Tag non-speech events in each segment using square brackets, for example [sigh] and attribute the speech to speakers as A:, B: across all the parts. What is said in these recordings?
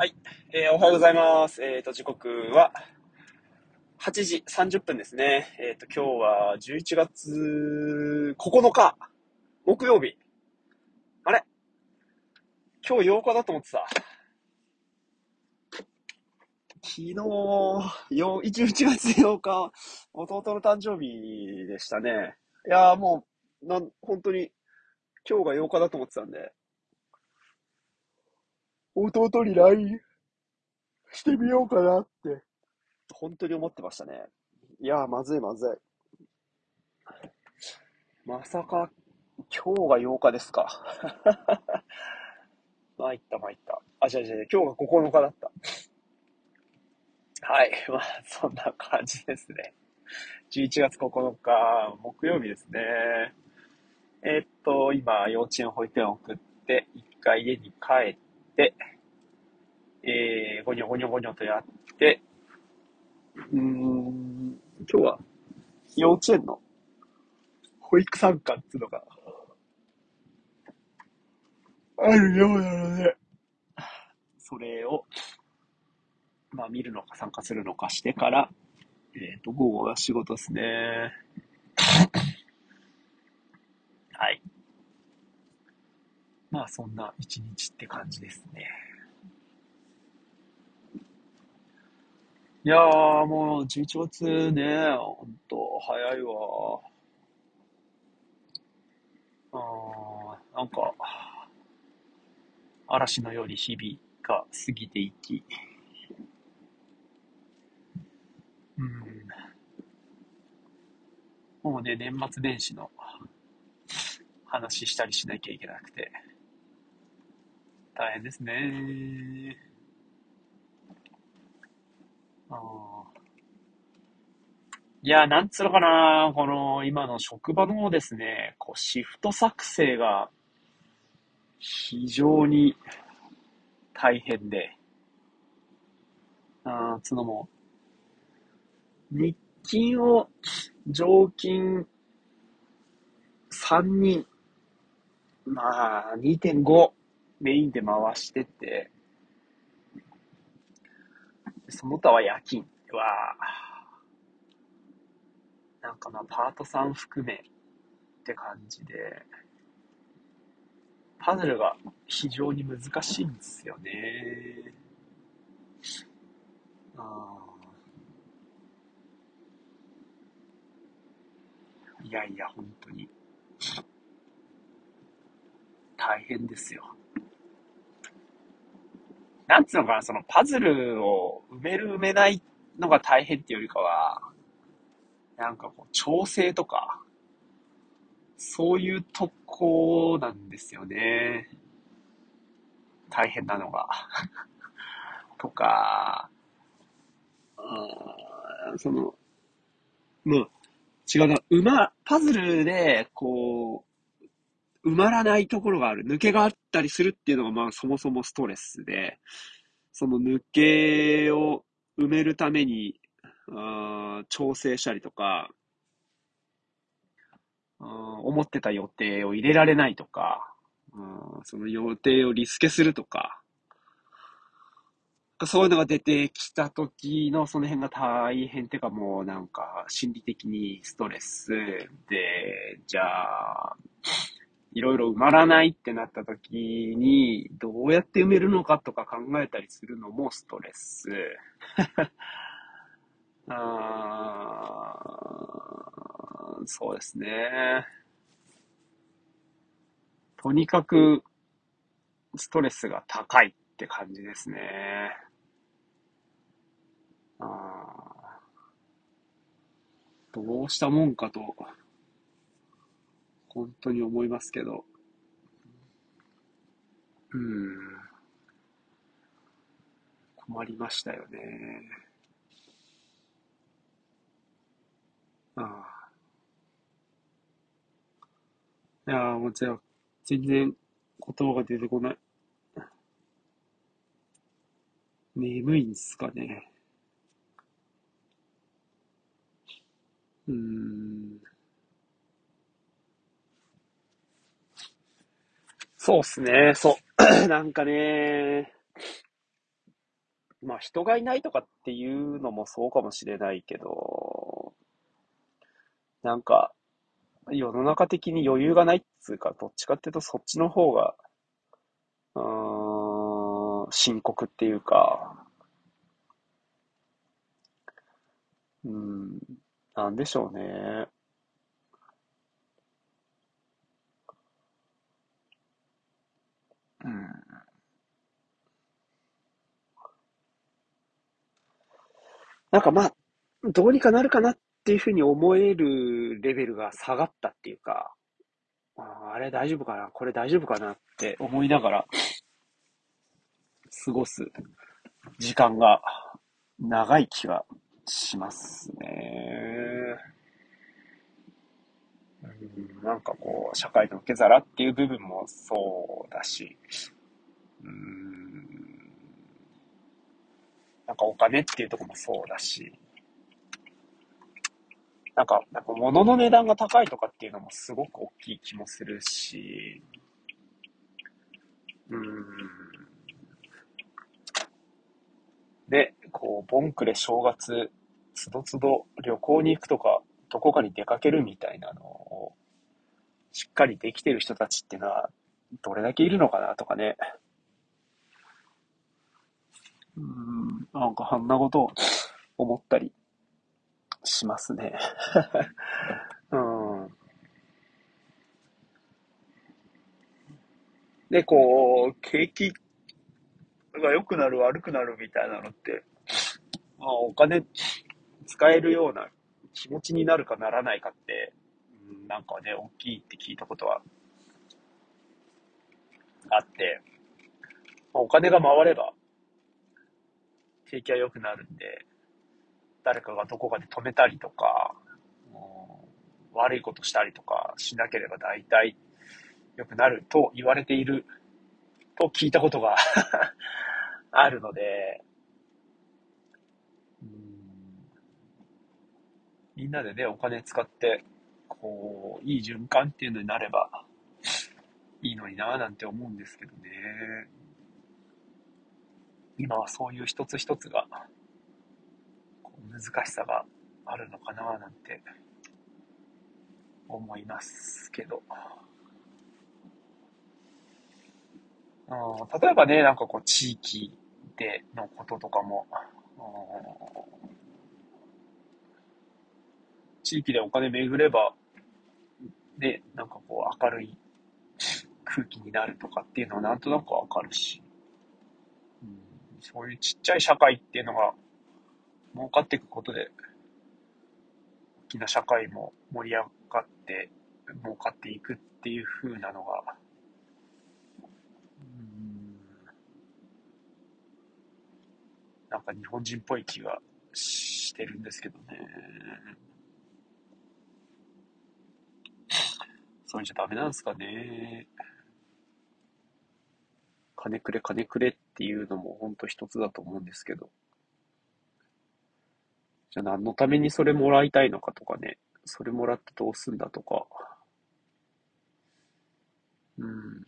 A: はい。えーおはようございます。えっ、と、時刻は8時30分ですね。えっ、と、今日は11月9日、木曜日。あれ？今日8日だと思ってた。昨日、よ11月8日、弟の誕生日でしたね。いやーもう、なん、本当に、今日が8日だと思ってたんで、弟に LINE してみようかなって、本当に思ってましたね。いやー、まずいまずい。まさか、今日が8日ですか。[laughs] 参った参った。あ、違う違う違う、今日が9日だった。はい。まあ、そんな感じですね。11月9日、木曜日ですね。えーっと、今、幼稚園、保育園送って、一回家に帰って、えー、ゴニョゴニョゴニョとやって、うーん、今日は？幼稚園の保育参観っていうのがあるようなので、それを、まあ見るのか参加するのかしてから、えっ、と、午後は仕事ですね。はい。まあそんな一日って感じですね。いやー、もう11月ね、ほんと早いわ。あー、なんか、嵐のように日々が過ぎていき、うん、もうね、年末年始の話したりしなきゃいけなくて、大変ですね。あいや、なんつうのかな、この今の職場のですね、こうシフト作成が非常に大変で、あーつのも、日勤を常勤3人、まあ2.5メインで回してて、その他は夜勤は、なんかまあパートさん含めって感じで、パズルが非常に難しいんですよね。あーいやいや、本当に。大変ですよ。なんつうのかな、そのパズルを埋める埋めないのが大変っていうよりかは、なんかこう、調整とか、そういうとこなんですよね。大変なのが。[laughs] とか、あーその、まあ、違うな、埋ま、パズルで、こう、埋まらないところがある。抜けがあったりするっていうのが、まあ、そもそもストレスで、その抜けを埋めるために、あ調整したりとか、思ってた予定を入れられないとか、その予定をリスケするとか、そういうのが出てきた時のその辺が大変っていうかもうなんか心理的にストレスで、じゃあ、いろいろ埋まらないってなった時にどうやって埋めるのかとか考えたりするのもストレス。[laughs] あそうですね。とにかくストレスが高いって感じですね。あどうしたもんかと、本当に思いますけど。うん。困りましたよね。ああ。いやーもうじゃあ、全然言葉が出てこない。眠いんすかね。うーん。そうっすね、そう。[clears throat] なんかね、まあ人がいないとかっていうのもそうかもしれないけど、なんか、世の中的に余裕がないっつうか、どっちかっていうとそっちの方が、うーん、深刻っていうか、うん、なんでしょうね。なんかまあ、どうにかなるかなっていうふうに思えるレベルが下がったっていうか、ああれ大丈夫かな？これ大丈夫かなって思いながら過ごす時間が長い気がしますね。うん、なんかこう、社会の受け皿っていう部分もそうだし、うん、なんかお金っていうとこもそうだし、なんか、なんか物の値段が高いとかっていうのもすごく大きい気もするし、うん。で、こう、ボンクレ正月、つどつど旅行に行くとか、どこかに出かけるみたいなのを、しっかりできてる人たちっていうのは、どれだけいるのかなとかね。うん、なんかあんなことを思ったりしますね。[laughs] うん。で、こう、景気が良くなる悪くなるみたいなのって、まあ、お金使えるような気持ちになるかならないかって、なんかね、大きいって聞いたことはあって、お金が回れば、景気は良くなるんで、誰かがどこかで止めたりとか、悪いことしたりとかしなければ大体良くなると言われていると聞いたことが [laughs] あるので、みんなでね、お金使って、こう、いい循環っていうのになればいいのになぁなんて思うんですけどね。今はそういう一つ一つが難しさがあるのかななんて思いますけど。うん、例えばね、なんかこう地域でのこととかも、うん地域でお金巡れば、ね、なんかこう明るい空気になるとかっていうのはなんとなくわかるし、うん、そういうちっちゃい社会っていうのが儲かっていくことで、大きな社会も盛り上がって、儲かっていくっていう風なのが、うんなんか日本人っぽい気がしてるんですけどね。そうじゃダメなんですかね。金くれ金くれっていうのも本当一つだと思うんですけど。じゃあ何のためにそれもらいたいのかとかね、それもらってどうすんだとか、うん、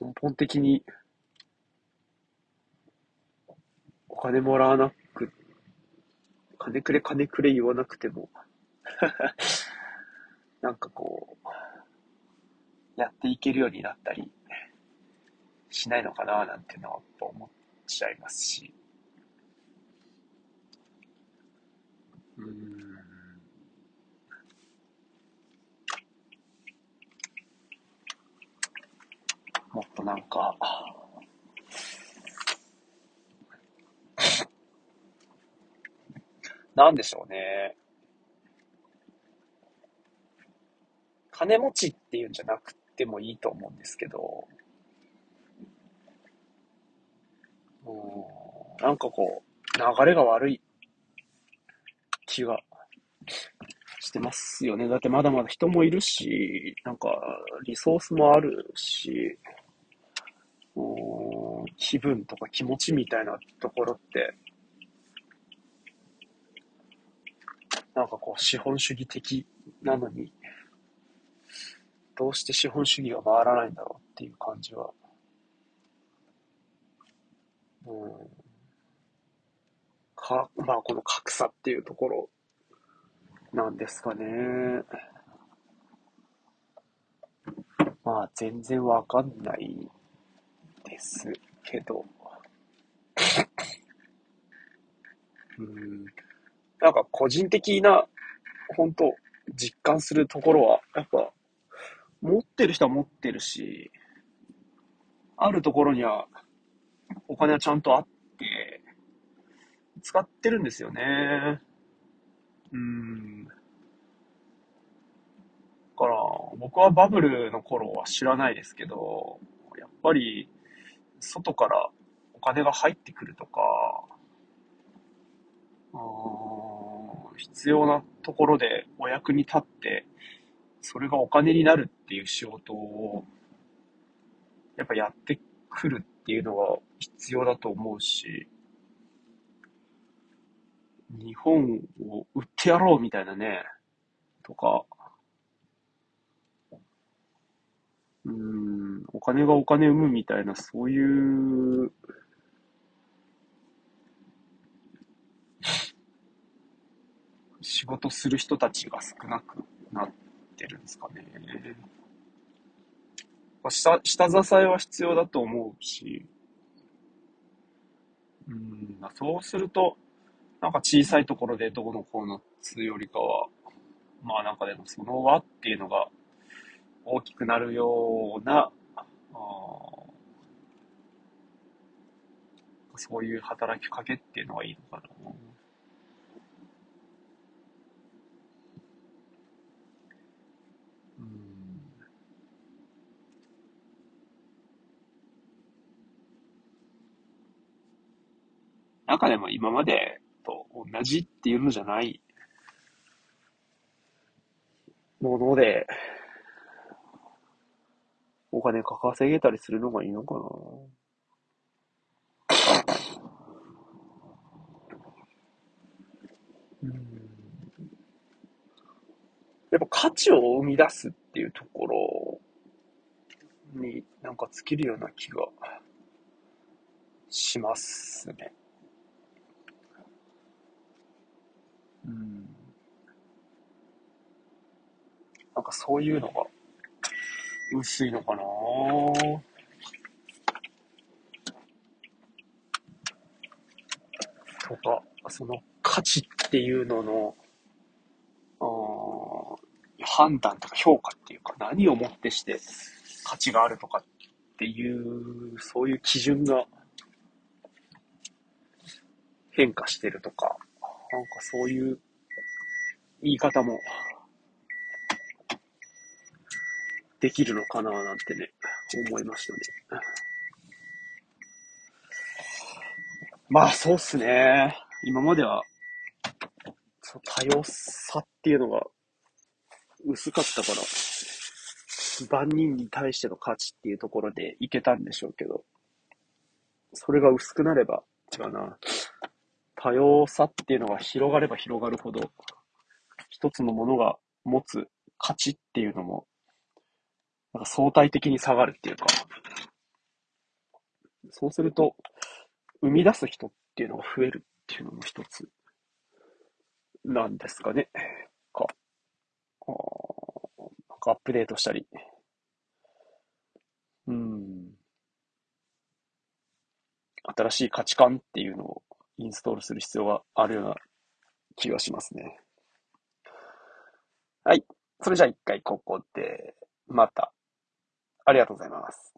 A: 根本的にお金もらわなく、金くれ金くれ言わなくても。[laughs] なんかこう、やっていけるようになったり。しないのかななんてのは思っちゃいますし、うん。もっとなんか、なんでしょうね。金持ちっていうんじゃなくてもいいと思うんですけど、うん、なんかこう、流れが悪い気がしてますよね。だってまだまだ人もいるし、なんかリソースもあるし、気分とか気持ちみたいなところって、なんかこう資本主義的なのに、どうして資本主義が回らないんだろうっていう感じは、か、まあこの格差っていうところなんですかね。まあ全然わかんないですけど。うん。なんか個人的な、本当実感するところは、やっぱ、持ってる人は持ってるし、あるところにはお金はちゃんとあって、使ってるんですよね。うん。だから、僕はバブルの頃は知らないですけど、やっぱり、外からお金が入ってくるとか、必要なところでお役に立って、それがお金になるっていう仕事を、やっぱやってくるっていうのが必要だと思うし、日本を売ってやろうみたいなね、とか、うん、お金がお金生むみたいな、そういう仕事する人たちが少なくなってるんですかね。下、下支えは必要だと思うし、うん、そうすると、なんか小さいところでどうのこうのつよりかは、まあなんかでもその輪っていうのが大きくなるような、あそういう働きかけっていうのがいいのかな。中でも今までと同じっていうのじゃないもので、お金か稼げたりするのがいいのかな。やっぱ価値を生み出すっていうところになんか尽きるような気がしますね。うん。なんかそういうのが薄いのかなとか、その価値っていうのの、あ判断とか評価っていうか、何をもってして価値があるとかっていう、そういう基準が変化してるとか、なんかそういう言い方もできるのかななんてね、思いましたね。まあそうっすね。今までは、そ多様さっていうのが薄かったから、万人に対しての価値っていうところでいけたんでしょうけど、それが薄くなれば、違うな。多様さっていうのが広がれば広がるほど、一つのものが持つ価値っていうのも、なんか相対的に下がるっていうか、そうすると、生み出す人っていうのが増えるっていうのも一つ、なんですかね。か。あなんかアップデートしたり。うん。新しい価値観っていうのをインストールする必要があるような気がしますね。はい。それじゃあ一回ここで、また。ありがとうございます。